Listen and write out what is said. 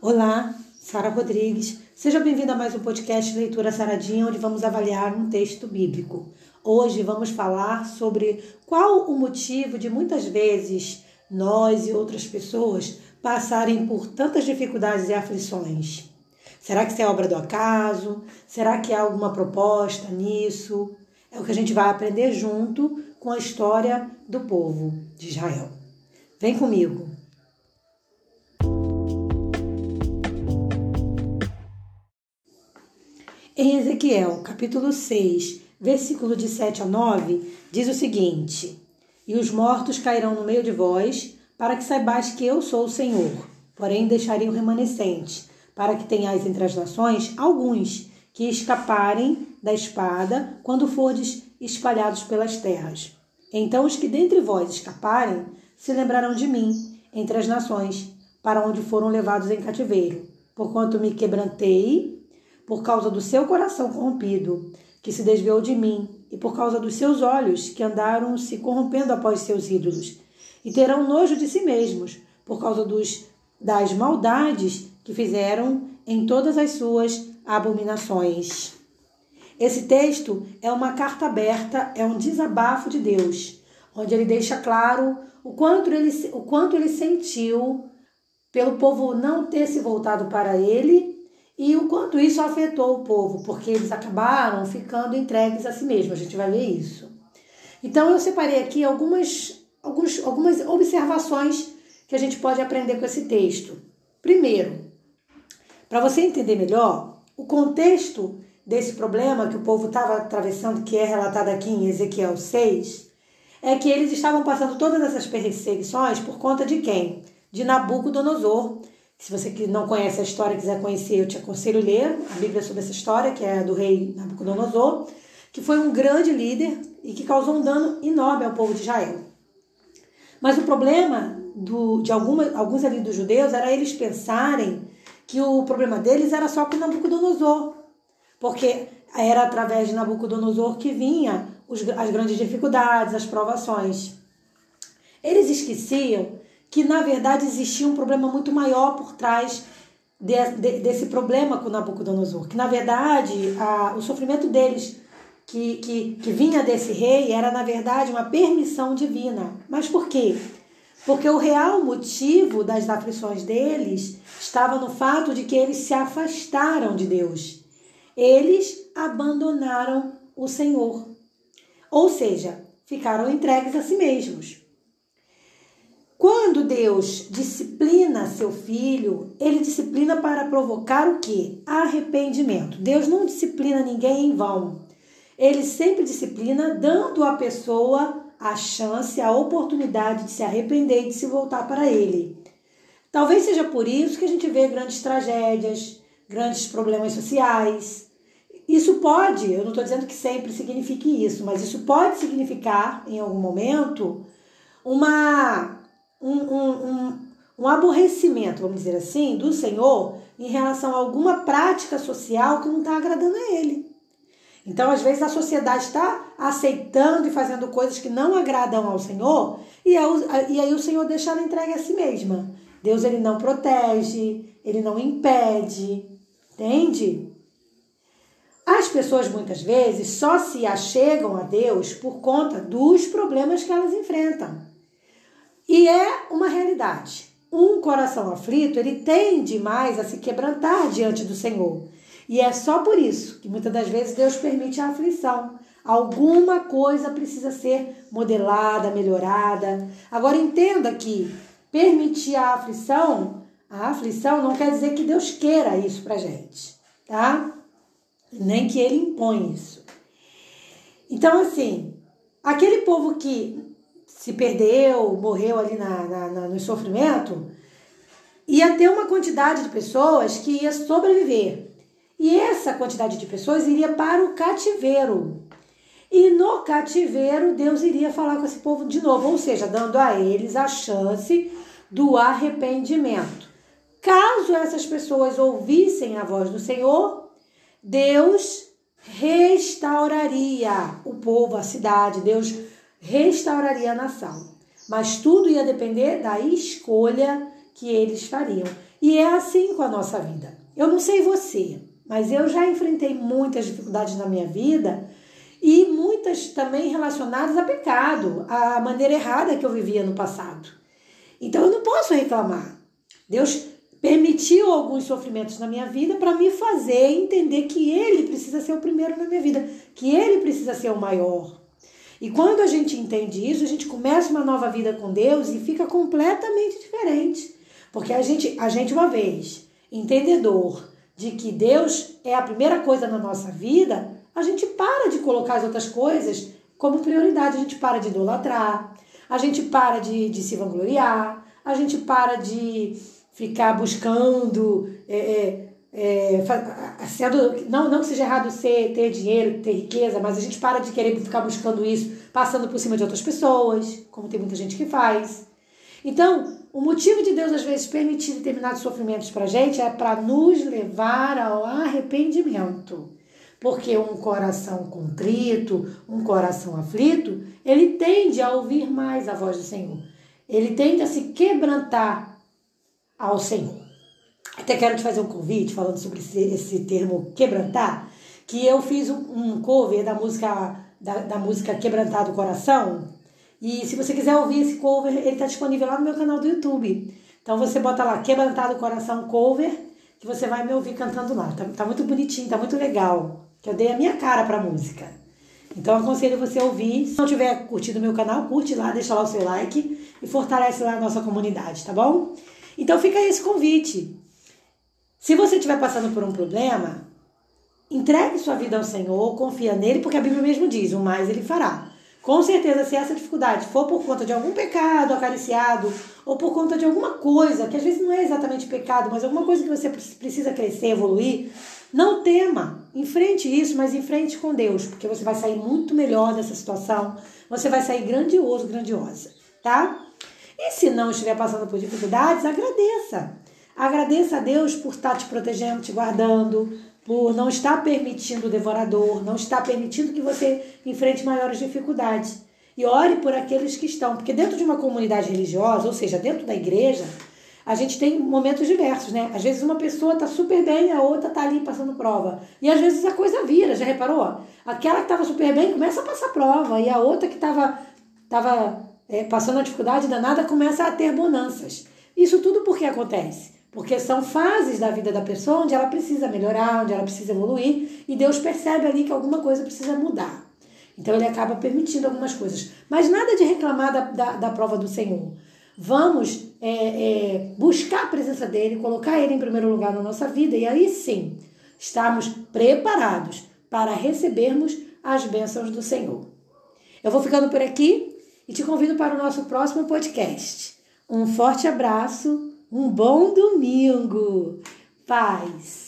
Olá, Sara Rodrigues. Seja bem-vindo a mais um podcast Leitura Saradinha, onde vamos avaliar um texto bíblico. Hoje vamos falar sobre qual o motivo de muitas vezes nós e outras pessoas passarem por tantas dificuldades e aflições. Será que isso é obra do acaso? Será que há alguma proposta nisso? É o que a gente vai aprender junto com a história do povo de Israel. Vem comigo. Em Ezequiel, capítulo 6, versículo de 7 a 9, diz o seguinte: E os mortos cairão no meio de vós, para que saibais que eu sou o Senhor. Porém, deixarei o remanescente, para que tenhais entre as nações alguns que escaparem da espada quando fordes espalhados pelas terras. Então os que dentre vós escaparem se lembrarão de mim entre as nações, para onde foram levados em cativeiro, porquanto me quebrantei por causa do seu coração corrompido, que se desviou de mim, e por causa dos seus olhos, que andaram se corrompendo após seus ídolos, e terão nojo de si mesmos, por causa dos, das maldades que fizeram em todas as suas abominações. Esse texto é uma carta aberta, é um desabafo de Deus, onde ele deixa claro o quanto ele, o quanto ele sentiu pelo povo não ter se voltado para ele e o quanto isso afetou o povo, porque eles acabaram ficando entregues a si mesmos. A gente vai ver isso. Então eu separei aqui algumas, alguns, algumas observações que a gente pode aprender com esse texto. Primeiro, para você entender melhor, o contexto desse problema que o povo estava atravessando, que é relatado aqui em Ezequiel 6, é que eles estavam passando todas essas perseguições por conta de quem? De Nabucodonosor, se você que não conhece a história quiser conhecer, eu te aconselho a ler a Bíblia sobre essa história, que é do rei Nabucodonosor, que foi um grande líder e que causou um dano enorme ao povo de Israel. Mas o problema do, de alguma, alguns ali dos judeus era eles pensarem que o problema deles era só com Nabucodonosor, porque era através de Nabucodonosor que vinha as grandes dificuldades, as provações. Eles esqueciam que na verdade existia um problema muito maior por trás de, de, desse problema com Nabucodonosor, que na verdade a, o sofrimento deles que, que, que vinha desse rei era na verdade uma permissão divina. Mas por quê? Porque o real motivo das aflições deles estava no fato de que eles se afastaram de Deus. Eles abandonaram o Senhor. Ou seja, ficaram entregues a si mesmos. Quando Deus disciplina seu filho, ele disciplina para provocar o que? Arrependimento. Deus não disciplina ninguém em vão. Ele sempre disciplina dando à pessoa a chance, a oportunidade de se arrepender e de se voltar para ele. Talvez seja por isso que a gente vê grandes tragédias, grandes problemas sociais. Isso pode, eu não estou dizendo que sempre signifique isso, mas isso pode significar, em algum momento, uma um, um, um, aborrecimento, vamos dizer assim, do Senhor em relação a alguma prática social que não está agradando a Ele. Então, às vezes, a sociedade está aceitando e fazendo coisas que não agradam ao Senhor, e aí o Senhor deixa ela entregue a si mesma. Deus ele não protege, ele não impede, entende? As pessoas muitas vezes só se achegam a Deus por conta dos problemas que elas enfrentam. E é uma realidade. Um coração aflito, ele tende mais a se quebrantar diante do Senhor. E é só por isso que muitas das vezes Deus permite a aflição. Alguma coisa precisa ser modelada, melhorada. Agora entenda que permitir a aflição, a aflição não quer dizer que Deus queira isso pra gente, tá? Nem que ele impõe isso. Então, assim, aquele povo que se perdeu, morreu ali na, na, na, no sofrimento, ia ter uma quantidade de pessoas que ia sobreviver. E essa quantidade de pessoas iria para o cativeiro. E no cativeiro, Deus iria falar com esse povo de novo, ou seja, dando a eles a chance do arrependimento. Caso essas pessoas ouvissem a voz do Senhor, Deus restauraria o povo, a cidade, Deus restauraria a nação. Mas tudo ia depender da escolha que eles fariam. E é assim com a nossa vida. Eu não sei você, mas eu já enfrentei muitas dificuldades na minha vida e muitas também relacionadas a pecado, a maneira errada que eu vivia no passado. Então eu não posso reclamar. Deus permitiu alguns sofrimentos na minha vida para me fazer entender que Ele precisa ser o primeiro na minha vida, que Ele precisa ser o maior. E quando a gente entende isso, a gente começa uma nova vida com Deus e fica completamente diferente. Porque a gente, a gente uma vez, entendedor de que Deus é a primeira coisa na nossa vida, a gente para de colocar as outras coisas como prioridade, a gente para de idolatrar, a gente para de, de se vangloriar, a gente para de ficar buscando, é, é, é, sendo, não, não que seja errado ser, ter dinheiro, ter riqueza, mas a gente para de querer ficar buscando isso, passando por cima de outras pessoas, como tem muita gente que faz. Então, o motivo de Deus às vezes permitir determinados sofrimentos para a gente é para nos levar ao arrependimento. Porque um coração contrito, um coração aflito, ele tende a ouvir mais a voz do Senhor. Ele tende a se quebrantar ao Senhor. Até quero te fazer um convite falando sobre esse, esse termo quebrantar, que eu fiz um, um cover da música da, da música Quebrantar do Coração. E se você quiser ouvir esse cover, ele está disponível lá no meu canal do YouTube. Então você bota lá Quebrantar do Coração cover, que você vai me ouvir cantando lá. Tá, tá muito bonitinho, tá muito legal. Que eu dei a minha cara pra música. Então aconselho você a ouvir. Se não tiver curtido meu canal, curte lá, deixa lá o seu like e fortalece lá a nossa comunidade, tá bom? Então fica esse convite. Se você estiver passando por um problema, entregue sua vida ao Senhor, confia nele, porque a Bíblia mesmo diz: o mais ele fará. Com certeza, se essa dificuldade for por conta de algum pecado acariciado, ou por conta de alguma coisa, que às vezes não é exatamente pecado, mas alguma coisa que você precisa crescer, evoluir, não tema. Enfrente isso, mas enfrente com Deus, porque você vai sair muito melhor dessa situação. Você vai sair grandioso, grandiosa, tá? E se não estiver passando por dificuldades, agradeça. Agradeça a Deus por estar te protegendo, te guardando, por não estar permitindo o devorador, não estar permitindo que você enfrente maiores dificuldades. E ore por aqueles que estão, porque dentro de uma comunidade religiosa, ou seja, dentro da igreja, a gente tem momentos diversos, né? Às vezes uma pessoa tá super bem, a outra tá ali passando prova. E às vezes a coisa vira, já reparou? Aquela que tava super bem começa a passar prova, e a outra que tava, tava é, passando uma dificuldade danada começa a ter bonanças. Isso tudo por que acontece? Porque são fases da vida da pessoa onde ela precisa melhorar, onde ela precisa evoluir, e Deus percebe ali que alguma coisa precisa mudar. Então ele acaba permitindo algumas coisas. Mas nada de reclamar da, da, da prova do Senhor. Vamos é, é, buscar a presença dele, colocar ele em primeiro lugar na nossa vida, e aí sim estarmos preparados para recebermos as bênçãos do Senhor. Eu vou ficando por aqui e te convido para o nosso próximo podcast. Um forte abraço, um bom domingo, paz.